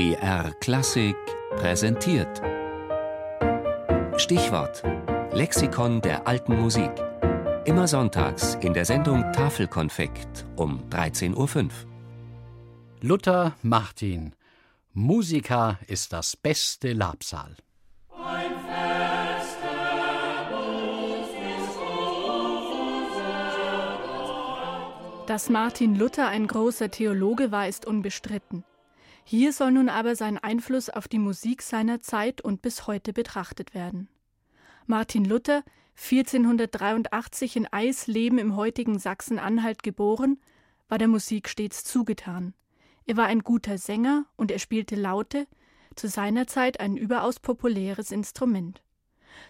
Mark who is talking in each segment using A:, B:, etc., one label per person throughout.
A: BR Klassik präsentiert. Stichwort: Lexikon der alten Musik. Immer sonntags in der Sendung Tafelkonfekt um 13.05 Uhr.
B: Luther Martin. Musica ist das beste Labsal.
C: Dass Martin Luther ein großer Theologe war, ist unbestritten. Hier soll nun aber sein Einfluss auf die Musik seiner Zeit und bis heute betrachtet werden. Martin Luther, 1483 in Eisleben im heutigen Sachsen-Anhalt geboren, war der Musik stets zugetan. Er war ein guter Sänger und er spielte Laute, zu seiner Zeit ein überaus populäres Instrument.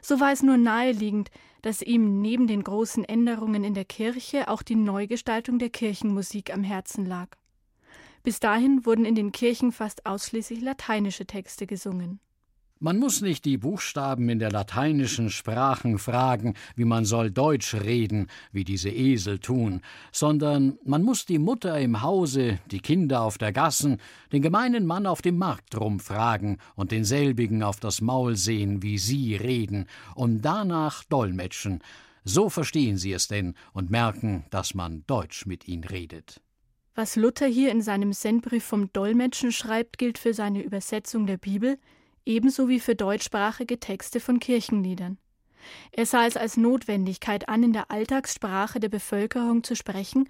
C: So war es nur naheliegend, dass ihm neben den großen Änderungen in der Kirche auch die Neugestaltung der Kirchenmusik am Herzen lag. Bis dahin wurden in den Kirchen fast ausschließlich lateinische Texte gesungen.
B: Man muss nicht die Buchstaben in der lateinischen Sprachen fragen, wie man soll Deutsch reden, wie diese Esel tun, sondern man muss die Mutter im Hause, die Kinder auf der Gassen, den gemeinen Mann auf dem Markt rumfragen und denselbigen auf das Maul sehen, wie sie reden, und danach dolmetschen. So verstehen sie es denn und merken, dass man Deutsch mit ihnen redet.
C: Was Luther hier in seinem Sendbrief vom Dolmetschen schreibt, gilt für seine Übersetzung der Bibel, ebenso wie für deutschsprachige Texte von Kirchenliedern. Er sah es als Notwendigkeit an, in der Alltagssprache der Bevölkerung zu sprechen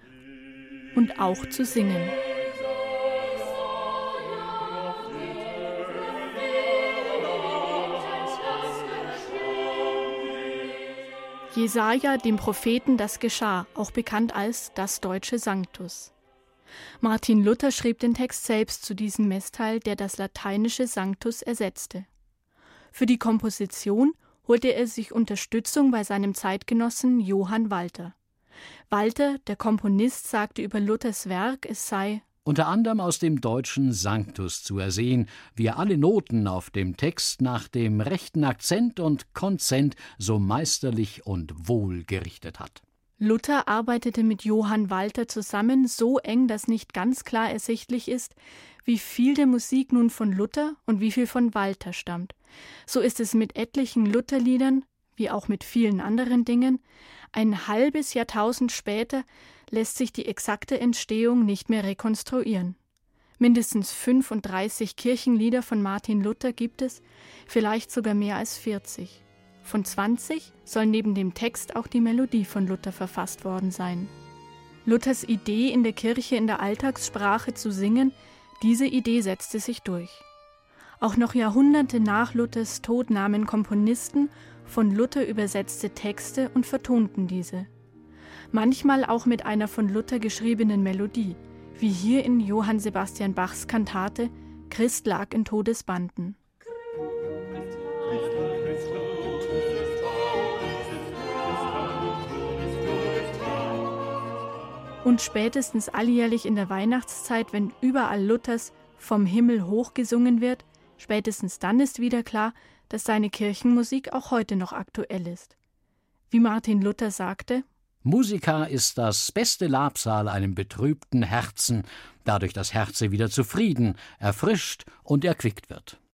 C: und auch zu singen. Jesaja, dem Propheten, das geschah, auch bekannt als das deutsche Sanctus. Martin Luther schrieb den Text selbst zu diesem Messteil, der das lateinische Sanctus ersetzte. Für die Komposition holte er sich Unterstützung bei seinem Zeitgenossen Johann Walter. Walter, der Komponist, sagte über Luthers Werk, es sei
B: unter anderem aus dem deutschen Sanctus zu ersehen, wie er alle Noten auf dem Text nach dem rechten Akzent und Konzent so meisterlich und wohl gerichtet hat.
C: Luther arbeitete mit Johann Walter zusammen so eng, dass nicht ganz klar ersichtlich ist, wie viel der Musik nun von Luther und wie viel von Walter stammt. So ist es mit etlichen Lutherliedern, wie auch mit vielen anderen Dingen. Ein halbes Jahrtausend später lässt sich die exakte Entstehung nicht mehr rekonstruieren. Mindestens 35 Kirchenlieder von Martin Luther gibt es, vielleicht sogar mehr als 40. Von 20 soll neben dem Text auch die Melodie von Luther verfasst worden sein. Luthers Idee, in der Kirche in der Alltagssprache zu singen, diese Idee setzte sich durch. Auch noch Jahrhunderte nach Luthers Tod nahmen Komponisten von Luther übersetzte Texte und vertonten diese. Manchmal auch mit einer von Luther geschriebenen Melodie, wie hier in Johann Sebastian Bachs Kantate Christ lag in Todesbanden. Und spätestens alljährlich in der Weihnachtszeit, wenn überall Luthers vom Himmel hoch gesungen wird, spätestens dann ist wieder klar, dass seine Kirchenmusik auch heute noch aktuell ist. Wie Martin Luther sagte,
B: Musica ist das beste Labsal einem betrübten Herzen, dadurch das Herze wieder zufrieden, erfrischt und erquickt wird.